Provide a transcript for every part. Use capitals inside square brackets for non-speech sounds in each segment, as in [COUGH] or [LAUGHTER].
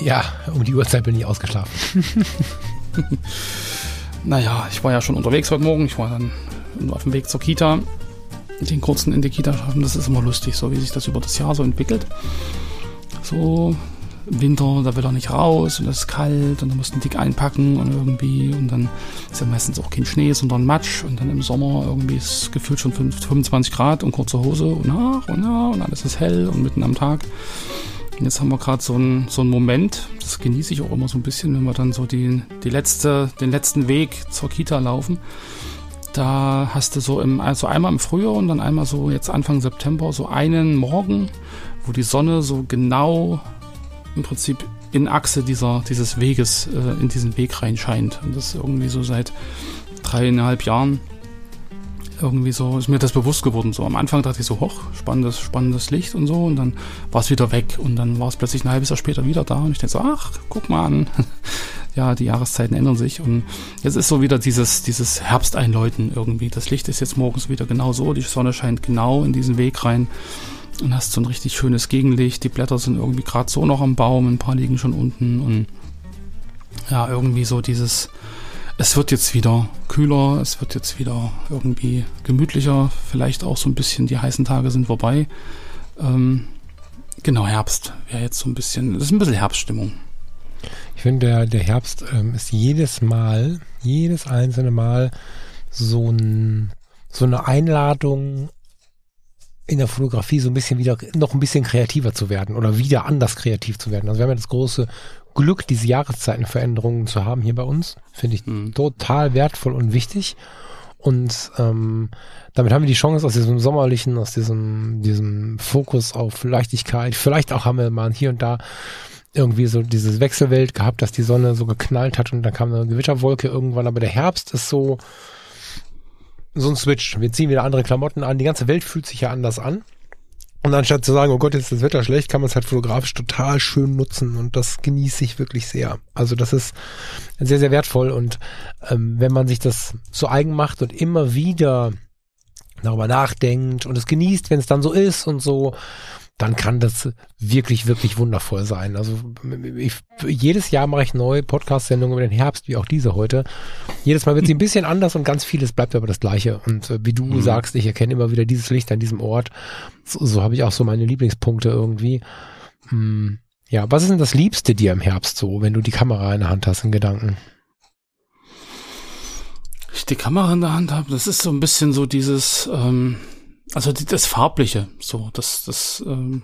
ja, um die Uhrzeit bin ich ausgeschlafen. [LAUGHS] naja, ich war ja schon unterwegs heute Morgen. Ich war dann auf dem Weg zur Kita. Den kurzen in die Kita schaffen, das ist immer lustig, so wie sich das über das Jahr so entwickelt. So im Winter, da will er nicht raus und es ist kalt und dann musst du dick einpacken und irgendwie und dann ist ja meistens auch kein Schnee, sondern Matsch und dann im Sommer irgendwie ist es gefühlt schon 25 Grad und kurze Hose und nach und nach und alles ist hell und mitten am Tag. Jetzt haben wir gerade so einen so einen Moment, das genieße ich auch immer so ein bisschen, wenn wir dann so die, die letzte, den letzten Weg zur Kita laufen. Da hast du so im, also einmal im Frühjahr und dann einmal so jetzt Anfang September so einen Morgen, wo die Sonne so genau im Prinzip in Achse dieser, dieses Weges, äh, in diesen Weg reinscheint. Und das ist irgendwie so seit dreieinhalb Jahren irgendwie so, ist mir das bewusst geworden. So am Anfang dachte ich so, hoch, spannendes, spannendes Licht und so. Und dann war es wieder weg. Und dann war es plötzlich ein halbes Jahr später wieder da. Und ich denke so, ach, guck mal an. [LAUGHS] ja, die Jahreszeiten ändern sich. Und jetzt ist so wieder dieses, dieses Herbsteinläuten irgendwie. Das Licht ist jetzt morgens wieder genau so. Die Sonne scheint genau in diesen Weg rein. Und hast so ein richtig schönes Gegenlicht. Die Blätter sind irgendwie gerade so noch am Baum. Ein paar liegen schon unten. Und ja, irgendwie so dieses, es wird jetzt wieder kühler, es wird jetzt wieder irgendwie gemütlicher, vielleicht auch so ein bisschen, die heißen Tage sind vorbei. Ähm, genau, Herbst wäre jetzt so ein bisschen, das ist ein bisschen Herbststimmung. Ich finde, der, der Herbst ähm, ist jedes Mal, jedes einzelne Mal so, ein, so eine Einladung in der Fotografie so ein bisschen wieder noch ein bisschen kreativer zu werden oder wieder anders kreativ zu werden. Also wir haben ja das große Glück, diese Jahreszeitenveränderungen zu haben hier bei uns. Finde ich mhm. total wertvoll und wichtig. Und ähm, damit haben wir die Chance aus diesem sommerlichen, aus diesem, diesem Fokus auf Leichtigkeit. Vielleicht auch haben wir mal hier und da irgendwie so dieses Wechselwelt gehabt, dass die Sonne so geknallt hat und dann kam eine Gewitterwolke irgendwann. Aber der Herbst ist so, so ein Switch. Wir ziehen wieder andere Klamotten an. Die ganze Welt fühlt sich ja anders an. Und anstatt zu sagen, oh Gott, jetzt ist das Wetter schlecht, kann man es halt fotografisch total schön nutzen und das genieße ich wirklich sehr. Also das ist sehr, sehr wertvoll und ähm, wenn man sich das zu eigen macht und immer wieder darüber nachdenkt und es genießt, wenn es dann so ist und so dann kann das wirklich, wirklich wundervoll sein. Also ich, jedes Jahr mache ich neue Podcast-Sendungen über den Herbst, wie auch diese heute. Jedes Mal wird sie ein bisschen anders und ganz vieles bleibt aber das Gleiche. Und äh, wie du mhm. sagst, ich erkenne immer wieder dieses Licht an diesem Ort. So, so habe ich auch so meine Lieblingspunkte irgendwie. Hm, ja, was ist denn das Liebste dir im Herbst so, wenn du die Kamera in der Hand hast in Gedanken? Ich die Kamera in der Hand habe, das ist so ein bisschen so dieses... Ähm also das Farbliche, so, das, das, ähm,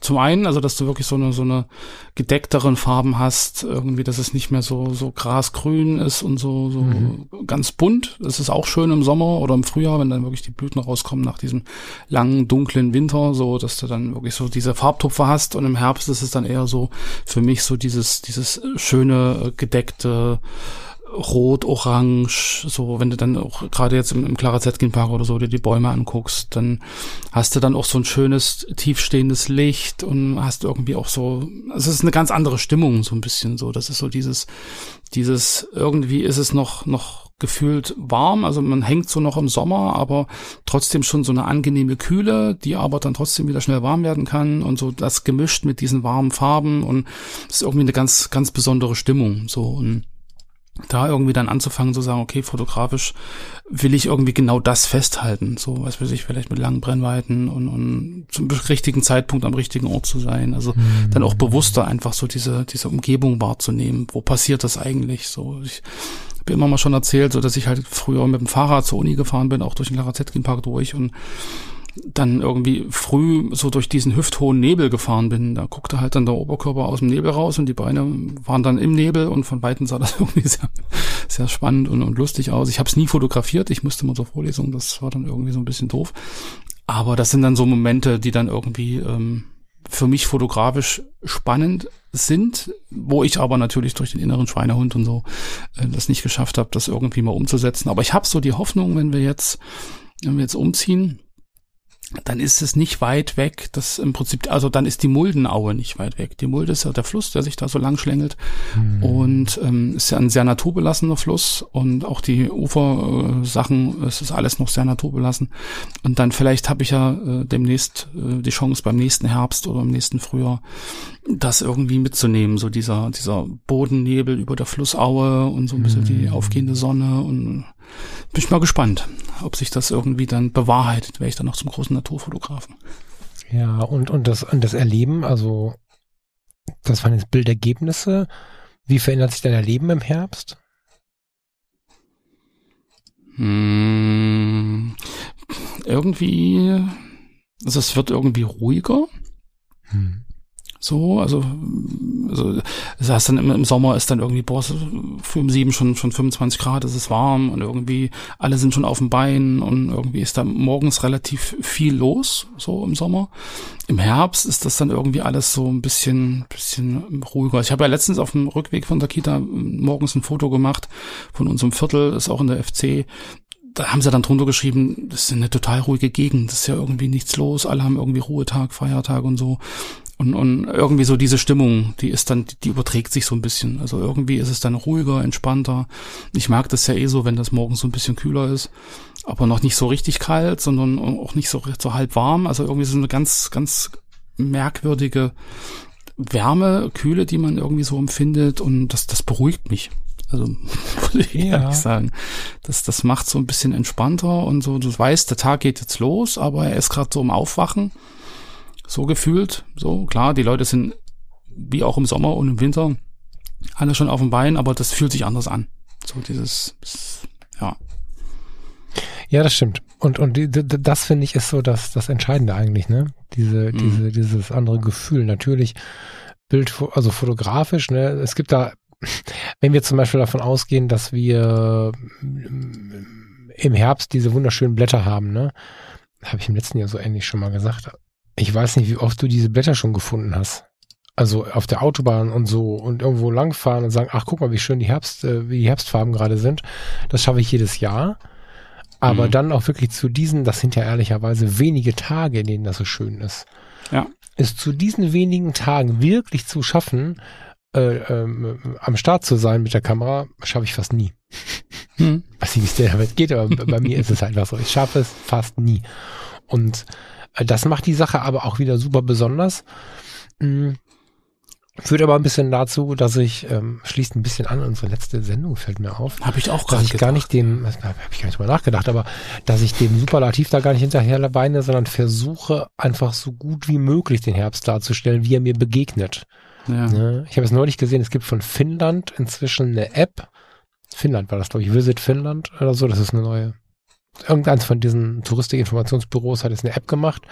zum einen, also dass du wirklich so eine so eine gedeckteren Farben hast, irgendwie, dass es nicht mehr so so grasgrün ist und so so mhm. ganz bunt. Das ist auch schön im Sommer oder im Frühjahr, wenn dann wirklich die Blüten rauskommen nach diesem langen dunklen Winter, so dass du dann wirklich so diese Farbtupfer hast und im Herbst ist es dann eher so für mich so dieses dieses schöne gedeckte rot, orange, so wenn du dann auch gerade jetzt im, im Clara Zetkin Park oder so dir die Bäume anguckst, dann hast du dann auch so ein schönes tiefstehendes Licht und hast irgendwie auch so, also es ist eine ganz andere Stimmung so ein bisschen so, das ist so dieses dieses irgendwie ist es noch noch gefühlt warm, also man hängt so noch im Sommer, aber trotzdem schon so eine angenehme Kühle, die aber dann trotzdem wieder schnell warm werden kann und so das gemischt mit diesen warmen Farben und es ist irgendwie eine ganz ganz besondere Stimmung so. Und da irgendwie dann anzufangen zu sagen, okay, fotografisch will ich irgendwie genau das festhalten, so was weiß ich, vielleicht mit langen Brennweiten und, und zum richtigen Zeitpunkt am richtigen Ort zu sein, also mhm. dann auch bewusster einfach so diese diese Umgebung wahrzunehmen, wo passiert das eigentlich, so ich habe immer mal schon erzählt, so dass ich halt früher mit dem Fahrrad zur Uni gefahren bin, auch durch den Larazetkin Park durch und dann irgendwie früh so durch diesen hüfthohen Nebel gefahren bin. Da guckte halt dann der Oberkörper aus dem Nebel raus und die Beine waren dann im Nebel und von Weitem sah das [LAUGHS] irgendwie sehr, sehr spannend und, und lustig aus. Ich habe es nie fotografiert, ich musste mal zur Vorlesung, das war dann irgendwie so ein bisschen doof. Aber das sind dann so Momente, die dann irgendwie ähm, für mich fotografisch spannend sind, wo ich aber natürlich durch den inneren Schweinehund und so äh, das nicht geschafft habe, das irgendwie mal umzusetzen. Aber ich habe so die Hoffnung, wenn wir jetzt, wenn wir jetzt umziehen, dann ist es nicht weit weg, das im Prinzip, also dann ist die Muldenaue nicht weit weg. Die Mulde ist ja der Fluss, der sich da so lang schlängelt mhm. und ähm, ist ja ein sehr naturbelassener Fluss und auch die Ufersachen, äh, es ist alles noch sehr naturbelassen. Und dann vielleicht habe ich ja äh, demnächst äh, die Chance beim nächsten Herbst oder im nächsten Frühjahr das irgendwie mitzunehmen, so dieser dieser Bodennebel über der Flussaue und so ein bisschen mhm. die aufgehende Sonne und bin ich mal gespannt, ob sich das irgendwie dann bewahrheitet, wäre ich dann noch zum großen Naturfotografen. Ja, und, und, das, und das Erleben, also das waren jetzt Bildergebnisse. Wie verändert sich dein Erleben im Herbst? Hm, irgendwie, also es wird irgendwie ruhiger. Hm. So, also, also das heißt dann im, Sommer ist dann irgendwie, boah, früh um sieben schon, schon 25 Grad, es ist warm und irgendwie alle sind schon auf dem Bein und irgendwie ist da morgens relativ viel los, so im Sommer. Im Herbst ist das dann irgendwie alles so ein bisschen, bisschen ruhiger. Ich habe ja letztens auf dem Rückweg von der Kita morgens ein Foto gemacht von unserem Viertel, ist auch in der FC da haben sie dann drunter geschrieben, das ist eine total ruhige Gegend, das ist ja irgendwie nichts los, alle haben irgendwie Ruhetag, Feiertag und so. Und, und irgendwie so diese Stimmung, die ist dann, die überträgt sich so ein bisschen. Also irgendwie ist es dann ruhiger, entspannter. Ich mag das ja eh so, wenn das morgens so ein bisschen kühler ist, aber noch nicht so richtig kalt, sondern auch nicht so, so halb warm. Also irgendwie so eine ganz, ganz merkwürdige Wärme, Kühle, die man irgendwie so empfindet und das, das beruhigt mich. Also [LAUGHS] würde ich ja. ehrlich sagen. Das, das macht so ein bisschen entspannter und so, du weißt, der Tag geht jetzt los, aber er ist gerade so im Aufwachen so gefühlt. So, klar, die Leute sind wie auch im Sommer und im Winter alle schon auf dem Bein, aber das fühlt sich anders an. So dieses, ja. Ja, das stimmt. Und, und die, das finde ich ist so das, das Entscheidende eigentlich, ne? Diese, mhm. diese, dieses andere Gefühl. Natürlich Bild, also fotografisch, ne? Es gibt da, wenn wir zum Beispiel davon ausgehen, dass wir im Herbst diese wunderschönen Blätter haben, ne? Habe ich im letzten Jahr so ähnlich schon mal gesagt. Ich weiß nicht, wie oft du diese Blätter schon gefunden hast. Also auf der Autobahn und so und irgendwo langfahren und sagen, ach guck mal, wie schön die Herbst, äh, wie die Herbstfarben gerade sind. Das schaffe ich jedes Jahr. Aber mhm. dann auch wirklich zu diesen, das sind ja ehrlicherweise wenige Tage, in denen das so schön ist. Ja. Ist zu diesen wenigen Tagen wirklich zu schaffen, äh, ähm, am Start zu sein mit der Kamera, schaffe ich fast nie. [LAUGHS] Hm. Weiß nicht, wie es dir damit geht, aber bei mir [LAUGHS] ist es einfach so. Ich schaffe es fast nie. Und das macht die Sache aber auch wieder super besonders. Mhm. Führt aber ein bisschen dazu, dass ich, ähm, schließt ein bisschen an, unsere letzte Sendung fällt mir auf. Habe ich auch gar nicht gar nicht dem, habe ich gar nicht drüber nachgedacht, aber dass ich dem Superlativ da gar nicht hinterher beine, sondern versuche einfach so gut wie möglich den Herbst darzustellen, wie er mir begegnet. Ja. Ne? Ich habe es neulich gesehen, es gibt von Finnland inzwischen eine App. Finnland war das, glaube ich, Visit Finnland oder so, das ist eine neue irgendeins von diesen Touristikinformationsbüros hat jetzt eine App gemacht,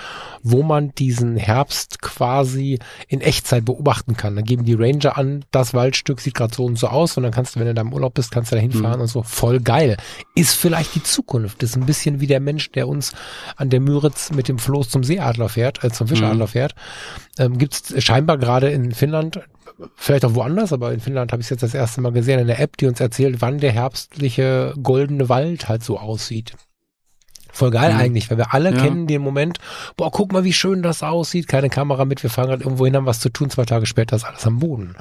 wo man diesen Herbst quasi in Echtzeit beobachten kann. Dann geben die Ranger an, das Waldstück sieht gerade so und so aus und dann kannst du, wenn du da im Urlaub bist, kannst du da hinfahren mhm. und so. Voll geil. Ist vielleicht die Zukunft. Das ist ein bisschen wie der Mensch, der uns an der Müritz mit dem Floß zum Seeadler fährt, äh, zum Fischadler mhm. fährt. Ähm, Gibt es scheinbar gerade in Finnland vielleicht auch woanders, aber in Finnland habe ich es jetzt das erste Mal gesehen, eine App, die uns erzählt, wann der herbstliche goldene Wald halt so aussieht. Voll geil mhm. eigentlich, weil wir alle ja. kennen den Moment, boah, guck mal, wie schön das aussieht, keine Kamera mit, wir fahren halt irgendwo hin, haben was zu tun, zwei Tage später ist alles am Boden.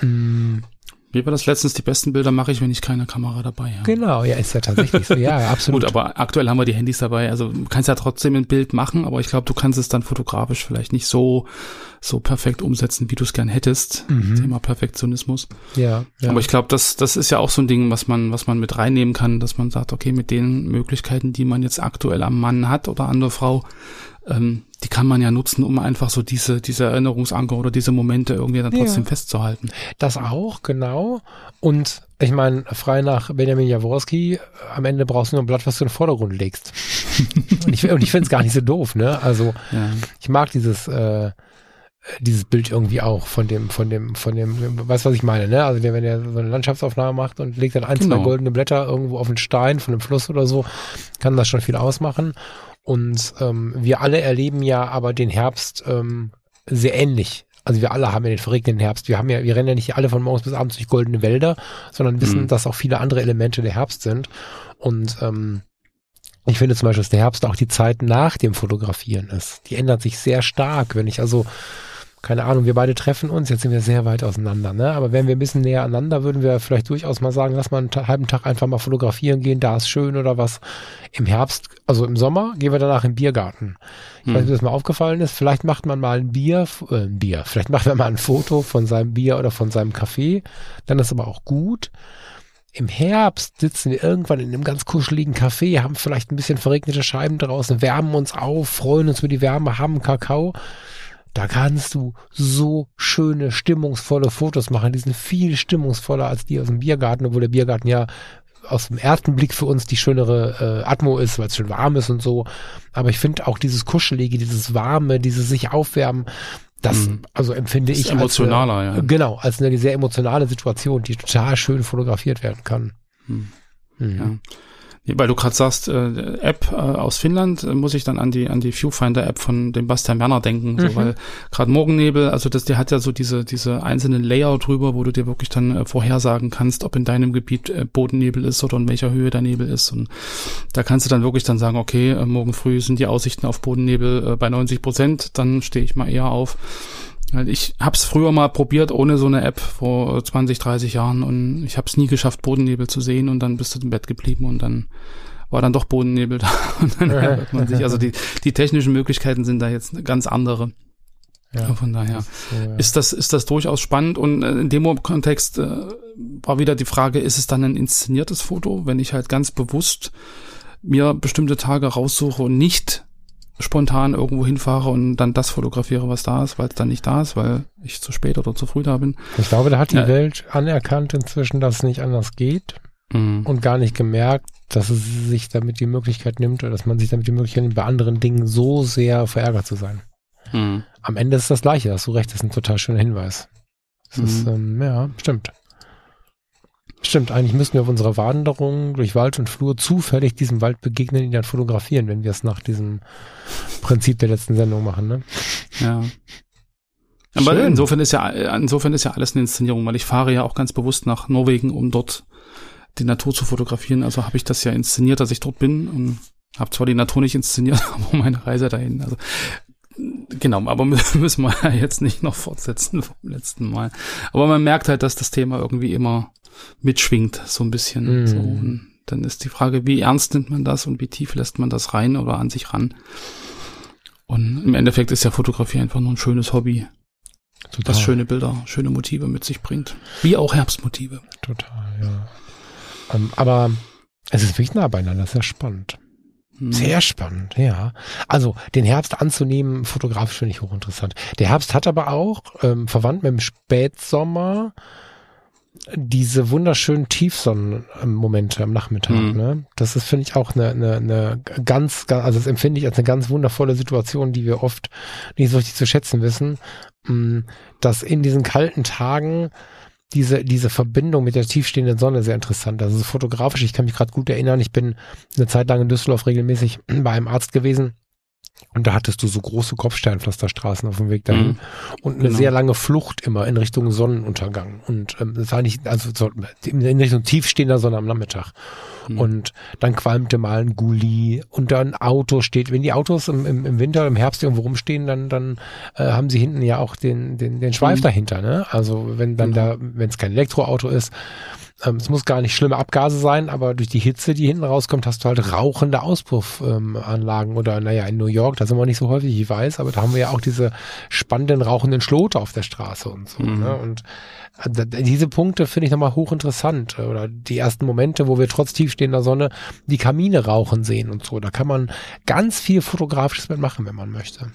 Mhm. Wie war das letztens? Die besten Bilder mache ich, wenn ich keine Kamera dabei habe. Genau, ja, ist ja tatsächlich so. Ja, [LAUGHS] absolut. Gut, aber aktuell haben wir die Handys dabei. Also du kannst ja trotzdem ein Bild machen, aber ich glaube, du kannst es dann fotografisch vielleicht nicht so so perfekt umsetzen, wie du es gern hättest. Mhm. Thema Perfektionismus. Ja, ja. Aber ich glaube, das, das ist ja auch so ein Ding, was man, was man mit reinnehmen kann, dass man sagt, okay, mit den Möglichkeiten, die man jetzt aktuell am Mann hat oder an der Frau, ähm, die kann man ja nutzen, um einfach so diese, diese Erinnerungsanker oder diese Momente irgendwie dann trotzdem ja. festzuhalten. Das auch, genau. Und ich meine, frei nach Benjamin Jaworski, am Ende brauchst du nur ein Blatt, was du in den Vordergrund legst. [LAUGHS] und ich, und ich finde es gar nicht so doof, ne? Also ja. ich mag dieses äh, dieses Bild irgendwie auch von dem, von dem, von dem, weißt was ich meine, ne? Also wenn er so eine Landschaftsaufnahme macht und legt dann ein, genau. zwei goldene Blätter irgendwo auf den Stein von einem Fluss oder so, kann das schon viel ausmachen. Und ähm, wir alle erleben ja aber den Herbst ähm, sehr ähnlich. Also wir alle haben ja den verregneten Herbst. Wir haben ja, wir rennen ja nicht alle von morgens bis abends durch goldene Wälder, sondern wissen, mhm. dass auch viele andere Elemente der Herbst sind. Und ähm, ich finde zum Beispiel, dass der Herbst auch die Zeit nach dem Fotografieren ist. Die ändert sich sehr stark. Wenn ich also keine Ahnung, wir beide treffen uns, jetzt sind wir sehr weit auseinander, ne? Aber wenn wir ein bisschen näher aneinander, würden wir vielleicht durchaus mal sagen, lass mal einen halben Tag einfach mal fotografieren gehen, da ist schön oder was. Im Herbst, also im Sommer, gehen wir danach im Biergarten. Ich hm. weiß nicht, ob das mal aufgefallen ist. Vielleicht macht man mal ein Bier, äh, ein Bier, vielleicht macht man mal ein Foto von seinem Bier oder von seinem Kaffee. Dann ist aber auch gut. Im Herbst sitzen wir irgendwann in einem ganz kuscheligen Café, haben vielleicht ein bisschen verregnete Scheiben draußen, wärmen uns auf, freuen uns über die Wärme, haben Kakao da kannst du so schöne, stimmungsvolle Fotos machen. Die sind viel stimmungsvoller als die aus dem Biergarten, obwohl der Biergarten ja aus dem ersten Blick für uns die schönere äh, Atmo ist, weil es schön warm ist und so. Aber ich finde auch dieses Kuschelige, dieses Warme, dieses sich aufwärmen, das, mhm. also empfinde das ich emotionaler, als, eine, ja. Genau, als eine sehr emotionale Situation, die total schön fotografiert werden kann. Mhm. Mhm. Ja. Weil du gerade sagst, äh, App äh, aus Finnland, äh, muss ich dann an die an die Viewfinder-App von dem Bastian Werner denken, mhm. so, weil gerade Morgennebel, also das, der hat ja so diese diese einzelnen Layer drüber, wo du dir wirklich dann äh, vorhersagen kannst, ob in deinem Gebiet äh, Bodennebel ist oder in welcher Höhe der Nebel ist. Und da kannst du dann wirklich dann sagen, okay, äh, morgen früh sind die Aussichten auf Bodennebel äh, bei 90 Prozent, dann stehe ich mal eher auf. Ich habe es früher mal probiert ohne so eine App vor 20, 30 Jahren und ich habe es nie geschafft, Bodennebel zu sehen und dann bist du im Bett geblieben und dann war dann doch Bodennebel [LAUGHS] da und dann ärgert man sich. Also die, die technischen Möglichkeiten sind da jetzt ganz andere. Ja, von daher ist, so, ja. ist, das ist das durchaus spannend und äh, in dem Kontext äh, war wieder die Frage, ist es dann ein inszeniertes Foto, wenn ich halt ganz bewusst mir bestimmte Tage raussuche und nicht spontan irgendwo hinfahre und dann das fotografiere, was da ist, weil es dann nicht da ist, weil ich zu spät oder zu früh da bin. Ich glaube, da hat die ja. Welt anerkannt inzwischen, dass es nicht anders geht mhm. und gar nicht gemerkt, dass es sich damit die Möglichkeit nimmt oder dass man sich damit die Möglichkeit nimmt, bei anderen Dingen so sehr verärgert zu sein. Mhm. Am Ende ist das Gleiche, hast du recht, das ist ein total schöner Hinweis. Das mhm. ist, ähm, ja, stimmt. Stimmt, eigentlich müssten wir auf unserer Wanderung durch Wald und Flur zufällig diesem Wald begegnen, ihn dann fotografieren, wenn wir es nach diesem Prinzip der letzten Sendung machen, ne? Ja. Aber Schön. insofern ist ja, insofern ist ja alles eine Inszenierung, weil ich fahre ja auch ganz bewusst nach Norwegen, um dort die Natur zu fotografieren. Also habe ich das ja inszeniert, dass ich dort bin und habe zwar die Natur nicht inszeniert, [LAUGHS] aber meine Reise dahin. Also genau, aber [LAUGHS] müssen wir jetzt nicht noch fortsetzen vom letzten Mal. Aber man merkt halt, dass das Thema irgendwie immer mitschwingt, so ein bisschen. Mm. So. Dann ist die Frage, wie ernst nimmt man das und wie tief lässt man das rein oder an sich ran? Und im Endeffekt ist ja Fotografie einfach nur ein schönes Hobby. Total. Das schöne Bilder, schöne Motive mit sich bringt. Wie auch Herbstmotive. Total, ja. Ähm, aber es ist wirklich nah beieinander, sehr spannend. Hm. Sehr spannend, ja. Also den Herbst anzunehmen, fotografisch finde ich hochinteressant. Der Herbst hat aber auch, ähm, verwandt mit dem Spätsommer, diese wunderschönen Tiefsonnenmomente am Nachmittag. Mhm. Ne? Das ist, finde ich, auch eine, eine, eine ganz, also das empfinde ich als eine ganz wundervolle Situation, die wir oft nicht so richtig zu schätzen wissen, mm, dass in diesen kalten Tagen diese, diese Verbindung mit der tiefstehenden Sonne sehr interessant. Also fotografisch, ich kann mich gerade gut erinnern, ich bin eine Zeit lang in Düsseldorf regelmäßig bei einem Arzt gewesen und da hattest du so große Kopfsteinpflasterstraßen auf dem Weg dahin mhm. und eine genau. sehr lange Flucht immer in Richtung Sonnenuntergang. Und ähm, das war nicht, also so, in Richtung tiefstehender Sonne am Nachmittag. Mhm. Und dann qualmte mal ein Gully und dann ein Auto steht. Wenn die Autos im, im, im Winter, im Herbst irgendwo rumstehen, dann, dann äh, haben sie hinten ja auch den, den, den Schweif mhm. dahinter. Ne? Also wenn dann genau. da, wenn es kein Elektroauto ist, ähm, es muss gar nicht schlimme Abgase sein, aber durch die Hitze, die hinten rauskommt, hast du halt rauchende Auspuffanlagen. Ähm, oder naja, in New York, da sind wir nicht so häufig, ich weiß, aber da haben wir ja auch diese spannenden rauchenden Schlote auf der Straße und so. Mhm. Ne? Und äh, diese Punkte finde ich nochmal hochinteressant. Oder die ersten Momente, wo wir trotz tiefstehender Sonne die Kamine rauchen sehen und so. Da kann man ganz viel Fotografisches mitmachen, wenn man möchte.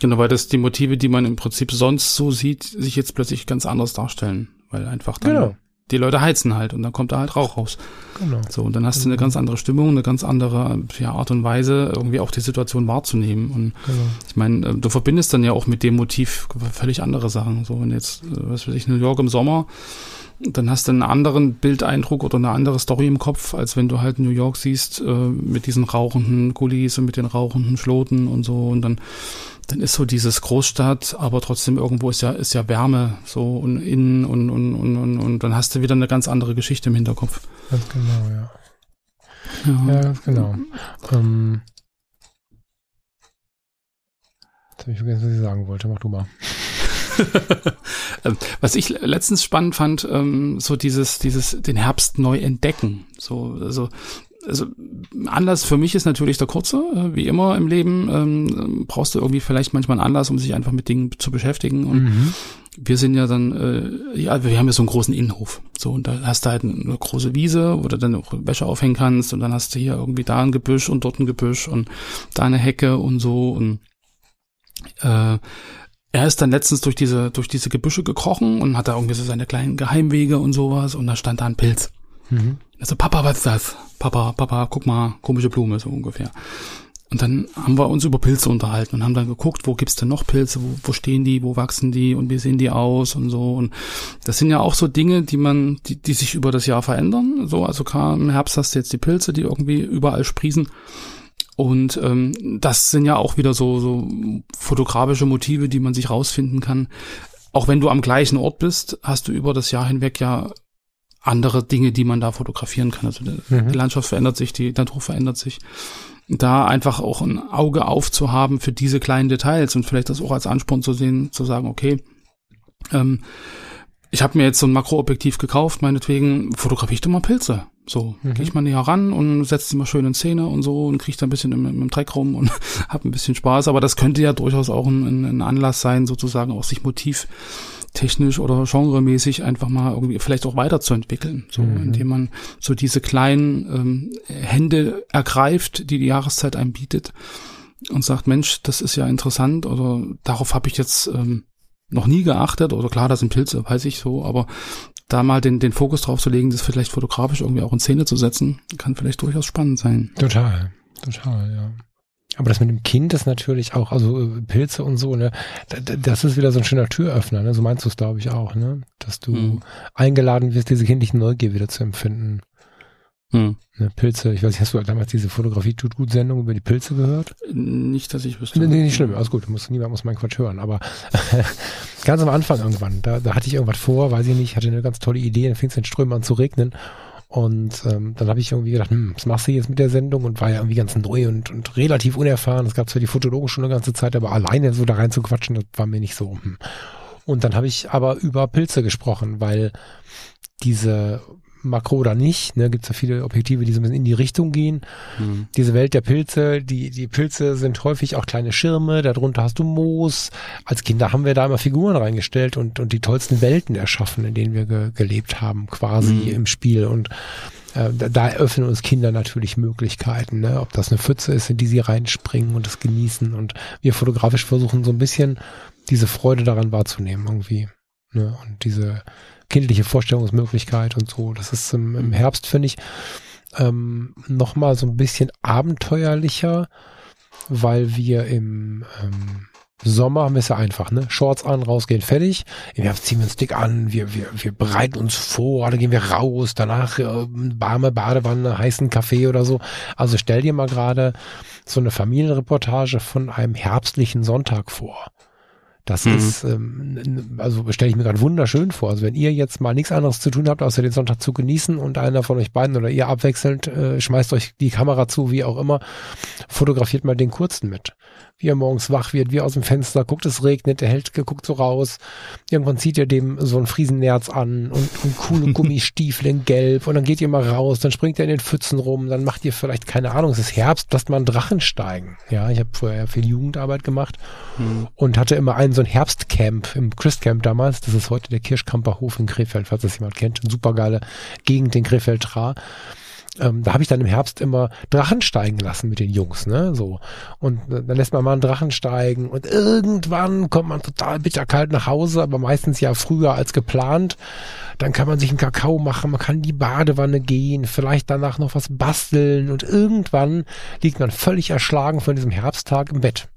Genau, weil das die Motive, die man im Prinzip sonst so sieht, sich jetzt plötzlich ganz anders darstellen. Weil einfach dann genau die Leute heizen halt und dann kommt da halt Rauch raus. Genau. So, und dann hast du eine genau. ganz andere Stimmung, eine ganz andere ja, Art und Weise, irgendwie auch die Situation wahrzunehmen. Und genau. ich meine, äh, du verbindest dann ja auch mit dem Motiv völlig andere Sachen. So, und jetzt, äh, was weiß ich, New York im Sommer, dann hast du einen anderen Bildeindruck oder eine andere Story im Kopf, als wenn du halt New York siehst, äh, mit diesen rauchenden Gullis und mit den rauchenden Schloten und so. Und dann, dann ist so dieses Großstadt, aber trotzdem irgendwo ist ja, ist ja Wärme so und innen und, und, und, und, und dann hast du wieder eine ganz andere Geschichte im Hinterkopf. Ganz genau, ja. Ja, ja ganz genau. Ähm, jetzt habe ich vergessen, was ich sagen wollte. Mach du mal. [LAUGHS] Ähm, was ich letztens spannend fand, ähm, so dieses, dieses, den Herbst neu entdecken. So, also, also Anlass für mich ist natürlich der kurze, äh, wie immer im Leben. Ähm, brauchst du irgendwie vielleicht manchmal einen Anlass, um sich einfach mit Dingen zu beschäftigen. Und mhm. wir sind ja dann, äh, ja, wir haben ja so einen großen Innenhof. So, und da hast du halt eine große Wiese, wo du dann auch Wäsche aufhängen kannst. Und dann hast du hier irgendwie da ein Gebüsch und dort ein Gebüsch und da eine Hecke und so. Und äh, er ist dann letztens durch diese, durch diese Gebüsche gekrochen und hat da irgendwie so seine kleinen Geheimwege und sowas und da stand da ein Pilz. Mhm. Also, Papa, was ist das? Papa, Papa, guck mal, komische Blume, so ungefähr. Und dann haben wir uns über Pilze unterhalten und haben dann geguckt, wo gibt's denn noch Pilze, wo, wo stehen die, wo wachsen die und wie sehen die aus und so. Und das sind ja auch so Dinge, die man, die, die sich über das Jahr verändern. So, also klar, im Herbst hast du jetzt die Pilze, die irgendwie überall sprießen. Und ähm, das sind ja auch wieder so, so fotografische Motive, die man sich rausfinden kann. Auch wenn du am gleichen Ort bist, hast du über das Jahr hinweg ja andere Dinge, die man da fotografieren kann. Also die, mhm. die Landschaft verändert sich, die Natur verändert sich. Da einfach auch ein Auge aufzuhaben für diese kleinen Details und vielleicht das auch als Ansporn zu sehen, zu sagen, okay, ähm, ich habe mir jetzt so ein Makroobjektiv gekauft, meinetwegen fotografiere ich doch mal Pilze. So, mhm. gehe ich mal näher ran und setze sie mal schön in Szene und so und kriege da ein bisschen im, im Dreck rum und [LAUGHS] habe ein bisschen Spaß. Aber das könnte ja durchaus auch ein, ein Anlass sein, sozusagen auch sich motivtechnisch oder genremäßig einfach mal irgendwie vielleicht auch weiterzuentwickeln. So, mhm. indem man so diese kleinen ähm, Hände ergreift, die die Jahreszeit einem bietet und sagt, Mensch, das ist ja interessant oder darauf habe ich jetzt ähm, noch nie geachtet oder klar, das sind Pilze, weiß ich so, aber da mal den, den Fokus drauf zu legen, das vielleicht fotografisch irgendwie auch in Szene zu setzen, kann vielleicht durchaus spannend sein. Total, total, ja. Aber das mit dem Kind ist natürlich auch, also äh, Pilze und so, ne, das ist wieder so ein schöner Türöffner, ne? So meinst du es, glaube ich, auch, ne? Dass du mhm. eingeladen wirst, diese kindliche Neugier wieder zu empfinden. Hm. Ne, Pilze, ich weiß nicht, hast du damals diese Fotografie tut gut Sendung über die Pilze gehört? Nicht, dass ich wüsste. Nee, nee nicht schlimm, alles gut, muss, niemand muss meinen Quatsch hören, aber [LAUGHS] ganz am Anfang irgendwann, da, da hatte ich irgendwas vor, weiß ich nicht, hatte eine ganz tolle Idee, dann fing es in Strömen an zu regnen und ähm, dann habe ich irgendwie gedacht, hm, was machst du jetzt mit der Sendung? Und war ja irgendwie ganz neu und, und relativ unerfahren. Es gab zwar die Fotologen schon eine ganze Zeit, aber alleine so da rein zu quatschen, das war mir nicht so. Hm. Und dann habe ich aber über Pilze gesprochen, weil diese Makro oder nicht, ne, gibt es ja viele Objektive, die so ein bisschen in die Richtung gehen. Mhm. Diese Welt der Pilze, die, die Pilze sind häufig auch kleine Schirme, darunter hast du Moos. Als Kinder haben wir da immer Figuren reingestellt und, und die tollsten Welten erschaffen, in denen wir ge gelebt haben, quasi mhm. im Spiel. Und äh, da, da eröffnen uns Kinder natürlich Möglichkeiten, ne? ob das eine Pfütze ist, in die sie reinspringen und es genießen. Und wir fotografisch versuchen so ein bisschen diese Freude daran wahrzunehmen irgendwie. Ne? Und diese kindliche Vorstellungsmöglichkeit und so. Das ist im, im Herbst, finde ich, ähm, nochmal so ein bisschen abenteuerlicher, weil wir im ähm, Sommer haben wir es ja einfach, ne? Shorts an, rausgehen, fertig. Im Herbst ziehen wir uns dick an, wir, wir, wir bereiten uns vor, dann gehen wir raus, danach äh, warme Badewanne, heißen Kaffee oder so. Also stell dir mal gerade so eine Familienreportage von einem herbstlichen Sonntag vor. Das mhm. ist, ähm, also stelle ich mir gerade wunderschön vor. Also wenn ihr jetzt mal nichts anderes zu tun habt, außer den Sonntag zu genießen und einer von euch beiden oder ihr abwechselnd äh, schmeißt euch die Kamera zu, wie auch immer, fotografiert mal den kurzen mit wie er morgens wach wird, wie er aus dem Fenster guckt, es regnet, er hält, guckt so raus. Irgendwann zieht er dem so ein Friesennerz an und, und coole [LAUGHS] Gummistiefel in gelb und dann geht ihr mal raus, dann springt er in den Pfützen rum, dann macht ihr vielleicht, keine Ahnung, es ist Herbst, lasst mal einen Drachen steigen. Ja, ich habe vorher viel Jugendarbeit gemacht mhm. und hatte immer einen so ein Herbstcamp im Christcamp damals, das ist heute der Kirschkamper Hof in Krefeld, falls das jemand kennt, eine supergeile Gegend in Krefeld-Tra ähm, da habe ich dann im Herbst immer Drachen steigen lassen mit den Jungs, ne? So. Und äh, dann lässt man mal einen Drachen steigen und irgendwann kommt man total bitterkalt nach Hause, aber meistens ja früher als geplant. Dann kann man sich einen Kakao machen, man kann in die Badewanne gehen, vielleicht danach noch was basteln und irgendwann liegt man völlig erschlagen von diesem Herbsttag im Bett.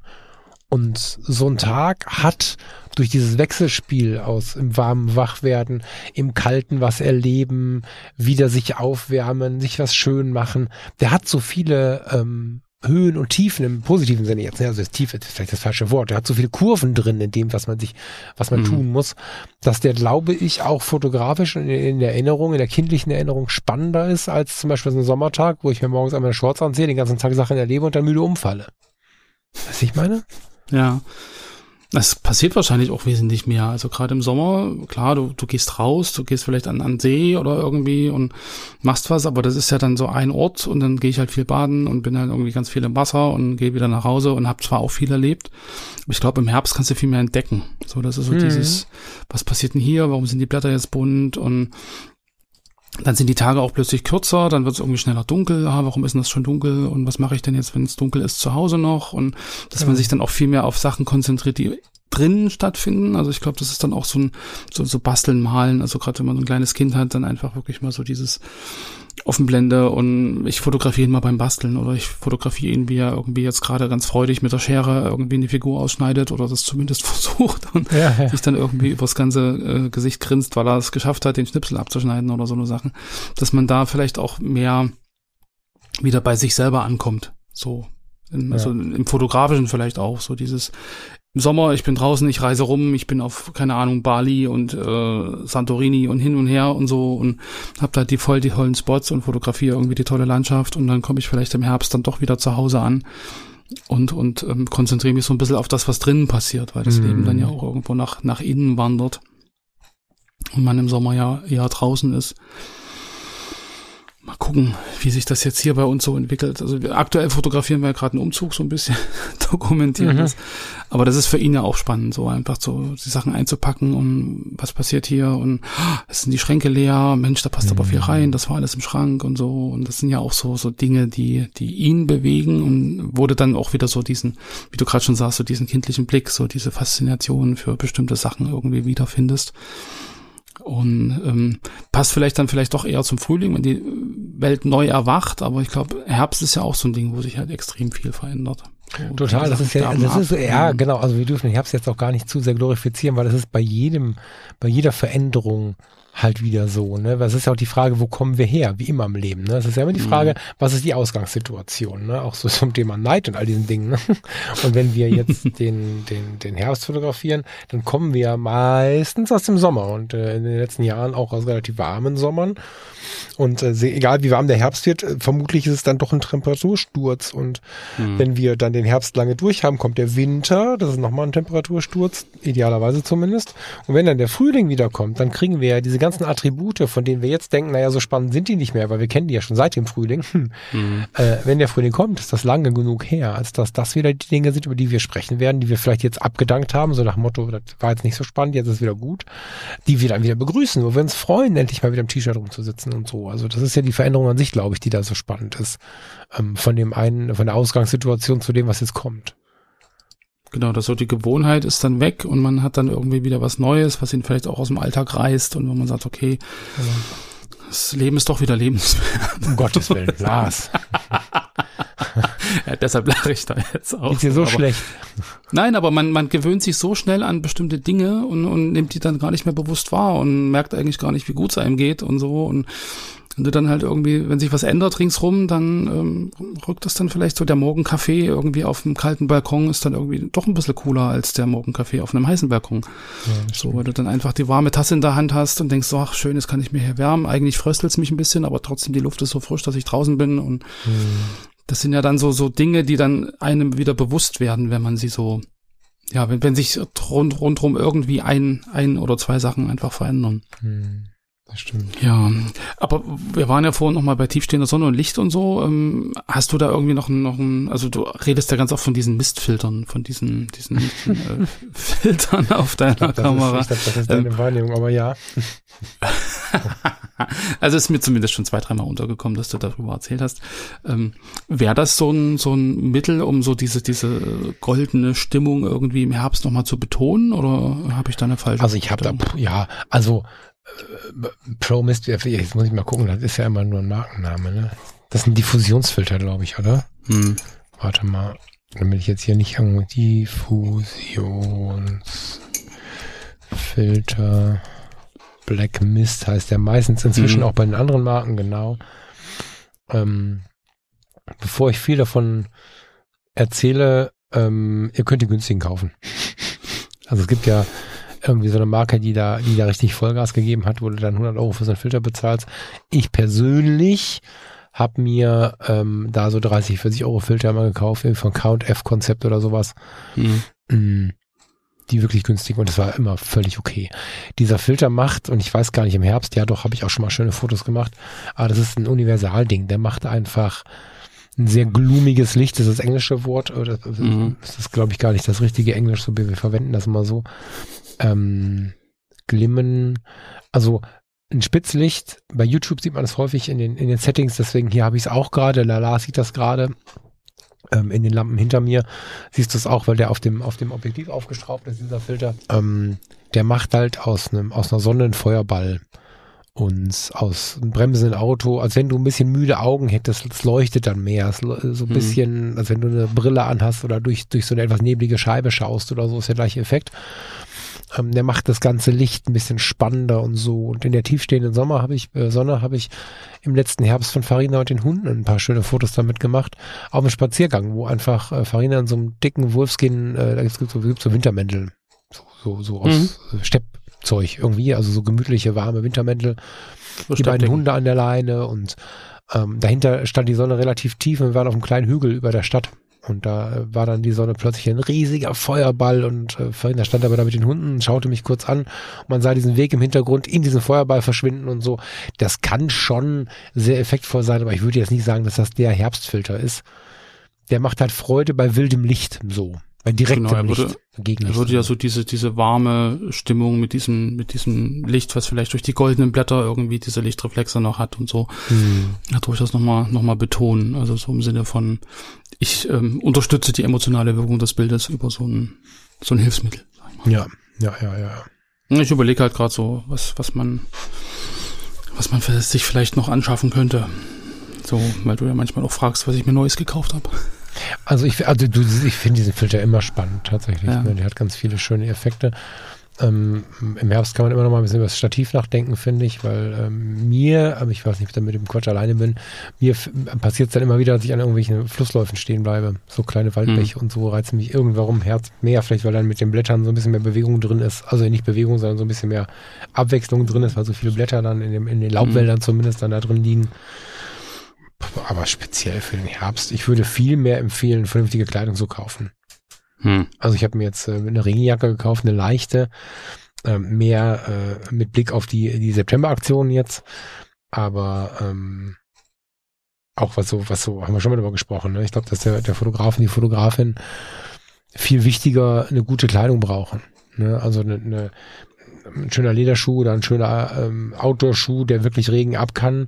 Und so ein Tag hat durch dieses Wechselspiel aus im warmen Wachwerden, im kalten was erleben, wieder sich aufwärmen, sich was schön machen, der hat so viele ähm, Höhen und Tiefen im positiven Sinne jetzt. Ne? Also das Tiefe ist vielleicht das falsche Wort. Der hat so viele Kurven drin in dem, was man sich, was man mhm. tun muss, dass der, glaube ich, auch fotografisch in, in, der Erinnerung, in der kindlichen Erinnerung spannender ist als zum Beispiel so ein Sommertag, wo ich mir morgens einmal Shorts anziehe, den ganzen Tag Sachen erlebe und dann müde umfalle. Was ich meine? Ja. Es passiert wahrscheinlich auch wesentlich mehr. Also gerade im Sommer, klar, du, du gehst raus, du gehst vielleicht an, an See oder irgendwie und machst was, aber das ist ja dann so ein Ort und dann gehe ich halt viel baden und bin halt irgendwie ganz viel im Wasser und gehe wieder nach Hause und habe zwar auch viel erlebt, aber ich glaube, im Herbst kannst du viel mehr entdecken. So, das ist so mhm. dieses, was passiert denn hier, warum sind die Blätter jetzt bunt und dann sind die Tage auch plötzlich kürzer, dann wird es irgendwie schneller dunkel. Ah, warum ist denn das schon dunkel? Und was mache ich denn jetzt, wenn es dunkel ist, zu Hause noch? Und dass ja. man sich dann auch viel mehr auf Sachen konzentriert, die drinnen stattfinden. Also ich glaube, das ist dann auch so ein so, so Basteln, Malen. Also gerade wenn man so ein kleines Kind hat, dann einfach wirklich mal so dieses Offenblende und ich fotografiere ihn mal beim Basteln oder ich fotografiere ihn, wie er irgendwie jetzt gerade ganz freudig mit der Schere irgendwie eine Figur ausschneidet oder das zumindest [LAUGHS] versucht und ja, ja. sich dann irgendwie übers ganze äh, Gesicht grinst, weil er es geschafft hat, den Schnipsel abzuschneiden oder so eine Sachen. Dass man da vielleicht auch mehr wieder bei sich selber ankommt. So. In, also ja. im Fotografischen vielleicht auch so dieses im Sommer, ich bin draußen, ich reise rum, ich bin auf, keine Ahnung, Bali und äh, Santorini und hin und her und so und hab da die voll die tollen Spots und fotografiere irgendwie die tolle Landschaft und dann komme ich vielleicht im Herbst dann doch wieder zu Hause an und, und ähm, konzentriere mich so ein bisschen auf das, was drinnen passiert, weil das mhm. Leben dann ja auch irgendwo nach, nach innen wandert und man im Sommer ja eher draußen ist. Mal gucken, wie sich das jetzt hier bei uns so entwickelt. Also aktuell fotografieren wir gerade einen Umzug so ein bisschen, [LAUGHS] dokumentieren mhm. das. Aber das ist für ihn ja auch spannend, so einfach so die Sachen einzupacken und was passiert hier und es sind die Schränke leer, Mensch, da passt mhm. aber viel mhm. rein, das war alles im Schrank und so. Und das sind ja auch so, so Dinge, die, die ihn bewegen und wurde dann auch wieder so diesen, wie du gerade schon sagst, so diesen kindlichen Blick, so diese Faszination für bestimmte Sachen irgendwie wiederfindest. Und ähm, passt vielleicht dann vielleicht doch eher zum Frühling, wenn die Welt neu erwacht. Aber ich glaube, Herbst ist ja auch so ein Ding, wo sich halt extrem viel verändert. So, Total, das ist ja, das ist, ja, genau. Also wir dürfen den Herbst jetzt auch gar nicht zu sehr glorifizieren, weil das ist bei jedem, bei jeder Veränderung halt wieder so, ne? Es ist ja auch die Frage, wo kommen wir her, wie immer im Leben, ne? Es ist ja immer die Frage, mhm. was ist die Ausgangssituation, ne? Auch so [LAUGHS] zum Thema Neid und all diesen Dingen, ne? Und wenn wir jetzt [LAUGHS] den, den, den Herbst fotografieren, dann kommen wir meistens aus dem Sommer und äh, in den letzten Jahren auch aus relativ warmen Sommern. Und äh, egal wie warm der Herbst wird, äh, vermutlich ist es dann doch ein Temperatursturz. Und mhm. wenn wir dann den Herbst lange durch haben, kommt der Winter, das ist nochmal ein Temperatursturz, idealerweise zumindest. Und wenn dann der Frühling wiederkommt, dann kriegen wir ja diese ganzen Attribute, von denen wir jetzt denken, naja, so spannend sind die nicht mehr, weil wir kennen die ja schon seit dem Frühling. Hm. Mhm. [LAUGHS] Äh, wenn der Frühling kommt, ist das lange genug her, als dass das wieder die Dinge sind, über die wir sprechen werden, die wir vielleicht jetzt abgedankt haben, so nach dem Motto, das war jetzt nicht so spannend, jetzt ist es wieder gut, die wir dann wieder begrüßen, wo wir uns freuen, endlich mal wieder im T-Shirt rumzusitzen und so. Also das ist ja die Veränderung an sich, glaube ich, die da so spannend ist. Ähm, von dem einen, von der Ausgangssituation zu dem, was jetzt kommt. Genau, das so die Gewohnheit ist dann weg und man hat dann irgendwie wieder was Neues, was ihn vielleicht auch aus dem Alltag reißt und wo man sagt, okay, genau. das Leben ist doch wieder lebenswert. Um Gottes Willen, [LAUGHS] Lars. ja, deshalb lache ich da jetzt auch. Ist dir so aber, schlecht? Nein, aber man, man gewöhnt sich so schnell an bestimmte Dinge und, und nimmt die dann gar nicht mehr bewusst wahr und merkt eigentlich gar nicht, wie gut es einem geht und so und wenn du dann halt irgendwie, wenn sich was ändert ringsrum, dann ähm, rückt das dann vielleicht so der Morgenkaffee irgendwie auf einem kalten Balkon ist dann irgendwie doch ein bisschen cooler als der Morgenkaffee auf einem heißen Balkon. Ja, so, weil du dann einfach die warme Tasse in der Hand hast und denkst, so, ach schön, jetzt kann ich mir hier wärmen. Eigentlich fröstelt es mich ein bisschen, aber trotzdem die Luft ist so frisch, dass ich draußen bin und mhm. das sind ja dann so, so Dinge, die dann einem wieder bewusst werden, wenn man sie so ja, wenn, wenn sich rund, rundrum irgendwie ein, ein oder zwei Sachen einfach verändern. Hm. Das stimmt. Ja, aber wir waren ja vorhin noch mal bei tiefstehender Sonne und Licht und so. Ähm, hast du da irgendwie noch, noch ein, also du redest ja ganz oft von diesen Mistfiltern, von diesen, diesen, äh, [LAUGHS] Filtern auf deiner glaub, Kamera. Ist, ich glaub, das ist deine ähm, Wahrnehmung, aber ja. [LAUGHS] also ist mir zumindest schon zwei, dreimal untergekommen, dass du darüber erzählt hast. Ähm, Wäre das so ein, so ein Mittel, um so diese, diese goldene Stimmung irgendwie im Herbst nochmal zu betonen oder habe ich da eine falsche Also ich habe da, ja, also Pro Mist, jetzt muss ich mal gucken, das ist ja immer nur ein Markenname, ne? Das ist ein Diffusionsfilter, glaube ich, oder? Hm. Warte mal. damit ich jetzt hier nicht irgendwo Diffusionsfilter Black Mist heißt der meistens inzwischen mhm. auch bei den anderen Marken, genau. Ähm, bevor ich viel davon erzähle, ähm, ihr könnt die günstigen kaufen. [LAUGHS] Also es gibt ja irgendwie so eine Marke, die da, die da richtig Vollgas gegeben hat, wo du dann 100 Euro für so einen Filter bezahlst. Ich persönlich habe mir ähm, da so 30, 40 Euro Filter mal gekauft, von Count F Konzept oder sowas. Mhm. Mm, die wirklich günstig und das war immer völlig okay. Dieser Filter macht, und ich weiß gar nicht im Herbst, ja doch, habe ich auch schon mal schöne Fotos gemacht, aber das ist ein Universalding. Der macht einfach ein sehr glumiges Licht, das ist das englische Wort, oder mhm. das ist, glaube ich, gar nicht das richtige Englisch, so wie wir verwenden das immer so. Ähm, Glimmen, also ein Spitzlicht, bei YouTube sieht man das häufig in den, in den Settings, deswegen hier habe ich es auch gerade, Lala sieht das gerade ähm, in den Lampen hinter mir, siehst du es auch, weil der auf dem, auf dem Objektiv aufgeschraubt ist, dieser Filter. Ähm, der macht halt aus einem, aus einer Sonne einen Feuerball und aus einem bremsenden Auto, als wenn du ein bisschen müde Augen hättest, es leuchtet dann mehr, so ein mhm. bisschen, als wenn du eine Brille anhast oder durch, durch so eine etwas neblige Scheibe schaust oder so, ist der gleiche Effekt. Ähm, der macht das ganze Licht ein bisschen spannender und so. Und in der tiefstehenden Sommer habe ich, äh, Sonne habe ich im letzten Herbst von Farina und den Hunden ein paar schöne Fotos damit gemacht. Auf einem Spaziergang, wo einfach äh, Farina in so einem dicken Wolfskin, äh, da gibt es so, gibt's so Wintermäntel. So, so, so aus mhm. Steppzeug irgendwie, also so gemütliche, warme Wintermäntel. So die beiden Hunde an der Leine und ähm, dahinter stand die Sonne relativ tief und wir waren auf einem kleinen Hügel über der Stadt. Und da äh, war dann die Sonne plötzlich ein riesiger Feuerball und äh, vorhin, da stand er aber da mit den Hunden, schaute mich kurz an man sah diesen Weg im Hintergrund in diesen Feuerball verschwinden und so. Das kann schon sehr effektvoll sein, aber ich würde jetzt nicht sagen, dass das der Herbstfilter ist. Der macht halt Freude bei wildem Licht, so. Bei direktem genau, er würde, Licht. Er würde ja so diese, diese warme Stimmung mit diesem, mit diesem Licht, was vielleicht durch die goldenen Blätter irgendwie diese Lichtreflexe noch hat und so, hm. ja, durchaus nochmal, noch mal betonen. Also so im Sinne von, ich ähm, unterstütze die emotionale Wirkung des Bildes über so ein, so ein Hilfsmittel. Ja, ja, ja, ja. Ich überlege halt gerade so, was, was man, was man sich vielleicht noch anschaffen könnte. So, weil du ja manchmal auch fragst, was ich mir Neues gekauft habe. Also ich, also du, ich finde diesen Filter immer spannend, tatsächlich. Ja. Der hat ganz viele schöne Effekte. Ähm, Im Herbst kann man immer noch mal ein bisschen über das Stativ nachdenken, finde ich, weil ähm, mir, aber ich weiß nicht, ob ich da mit dem Quatsch alleine bin, mir passiert es dann immer wieder, dass ich an irgendwelchen Flussläufen stehen bleibe. So kleine Waldbäche mhm. und so reizen mich irgendwann Herz mehr, vielleicht weil dann mit den Blättern so ein bisschen mehr Bewegung drin ist. Also nicht Bewegung, sondern so ein bisschen mehr Abwechslung drin ist, weil so viele Blätter dann in, dem, in den Laubwäldern mhm. zumindest dann da drin liegen aber speziell für den Herbst, ich würde viel mehr empfehlen, vernünftige Kleidung zu kaufen. Hm. Also ich habe mir jetzt äh, eine Regenjacke gekauft, eine leichte, äh, mehr äh, mit Blick auf die, die September-Aktion jetzt. Aber ähm, auch was so, was so, haben wir schon mal darüber gesprochen. Ne? Ich glaube, dass der, der Fotograf und die Fotografin viel wichtiger eine gute Kleidung brauchen. Ne? Also eine, eine, ein schöner Lederschuh oder ein schöner ähm, Outdoor-Schuh, der wirklich Regen ab kann.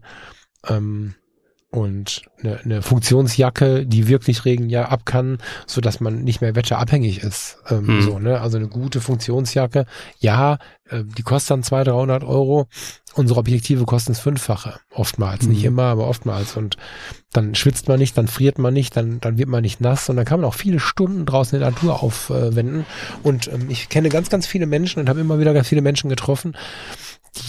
Ähm, und eine, eine Funktionsjacke, die wirklich Regen ja ab kann, so dass man nicht mehr wetterabhängig ist. Ähm, hm. So, ne? Also eine gute Funktionsjacke, ja, äh, die kostet dann 200, 300 Euro. Unsere Objektive kosten es fünffache, oftmals, hm. nicht immer, aber oftmals. Und dann schwitzt man nicht, dann friert man nicht, dann, dann wird man nicht nass und dann kann man auch viele Stunden draußen in der Natur aufwenden. Und ähm, ich kenne ganz, ganz viele Menschen und habe immer wieder ganz viele Menschen getroffen,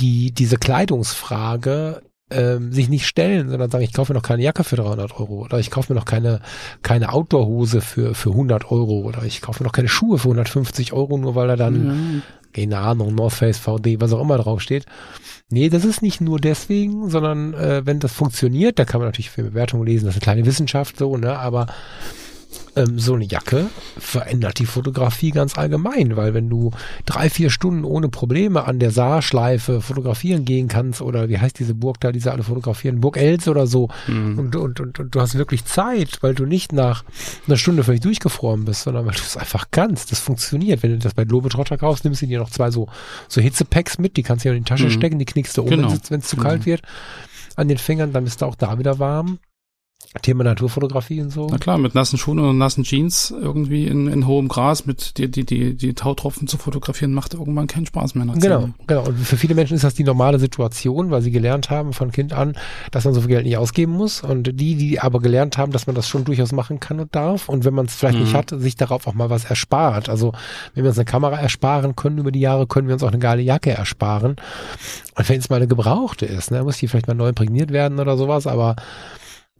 die diese Kleidungsfrage ähm, sich nicht stellen, sondern sagen, ich kaufe mir noch keine Jacke für 300 Euro oder ich kaufe mir noch keine, keine Outdoor-Hose für, für 100 Euro oder ich kaufe mir noch keine Schuhe für 150 Euro, nur weil da dann, mhm. keine Ahnung, North Face, VD, was auch immer draufsteht. Nee, das ist nicht nur deswegen, sondern äh, wenn das funktioniert, da kann man natürlich für Bewertungen lesen, das ist eine kleine Wissenschaft so, ne, aber ähm, so eine Jacke verändert die Fotografie ganz allgemein, weil wenn du drei, vier Stunden ohne Probleme an der Saarschleife fotografieren gehen kannst oder wie heißt diese Burg da, die sie alle fotografieren, Burg Els oder so mhm. und, und, und, und du hast wirklich Zeit, weil du nicht nach einer Stunde völlig durchgefroren bist, sondern weil du es einfach kannst. Das funktioniert. Wenn du das bei Globetrotter kaufst, nimmst du dir noch zwei so, so Hitzepacks mit, die kannst du ja in die Tasche mhm. stecken, die knickst du um, genau. wenn es zu kalt mhm. wird an den Fingern, dann bist du auch da wieder warm. Thema Naturfotografie und so. Na klar, mit nassen Schuhen und nassen Jeans irgendwie in, in hohem Gras mit die, die, die, die Tautropfen zu fotografieren, macht irgendwann keinen Spaß mehr. Genau, genau. Und für viele Menschen ist das die normale Situation, weil sie gelernt haben von Kind an, dass man so viel Geld nicht ausgeben muss. Und die, die aber gelernt haben, dass man das schon durchaus machen kann und darf. Und wenn man es vielleicht Mhm. nicht hat, sich darauf auch mal was erspart. Also wenn wir uns eine Kamera ersparen können über die Jahre, können wir uns auch eine geile Jacke ersparen. Und wenn es mal eine gebrauchte ist, ne, muss die vielleicht mal neu imprägniert werden oder sowas, aber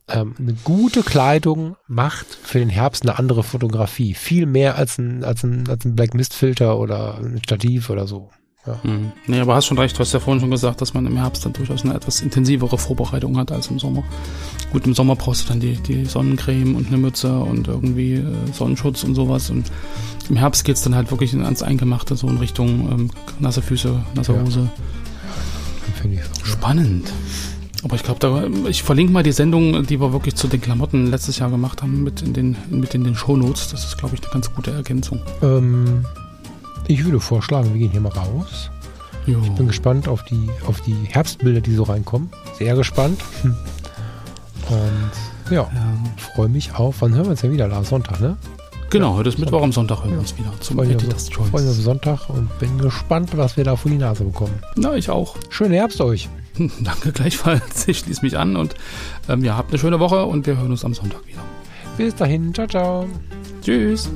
ähm, eine gute Kleidung macht für den Herbst eine andere Fotografie. Viel mehr als ein, als ein, als ein Black Mist Filter oder ein Stativ oder so. Ja. Mhm. Nee, aber hast schon recht, du hast ja vorhin schon gesagt, dass man im Herbst dann durchaus eine etwas intensivere Vorbereitung hat als im Sommer. Gut, im Sommer brauchst du dann die, die Sonnencreme und eine Mütze und irgendwie äh, Sonnenschutz und sowas. Und im Herbst geht's dann halt wirklich ans Eingemachte, so in Richtung ähm, nasse Füße, nasse Ja. Hose. Finde ich so. Spannend. Aber ich glaube, ich verlinke mal die Sendung, die wir wirklich zu den Klamotten letztes Jahr gemacht haben, mit in den, mit in den Shownotes. Das ist, glaube ich, eine ganz gute Ergänzung. Ähm, ich würde vorschlagen, wir gehen hier mal raus. Jo. Bin gespannt auf die, auf die Herbstbilder, die so reinkommen. Sehr gespannt. Hm. Und ja, Ja. freue mich auf. Wann hören wir uns denn wieder? Lars? Sonntag, ne? Genau, heute ist Mittwoch, am Sonntag hören wir Ja. uns wieder zum Freue Editor's auf, freue mich auf Choice. Sonntag und bin gespannt, was wir da vor die Nase bekommen. Na, ich auch. Schönen Herbst euch. [LAUGHS] Danke gleichfalls. Ich schließe mich an und ähm, ja, habt eine schöne Woche und wir hören uns am Sonntag wieder. Bis dahin. Ciao, ciao. Tschüss.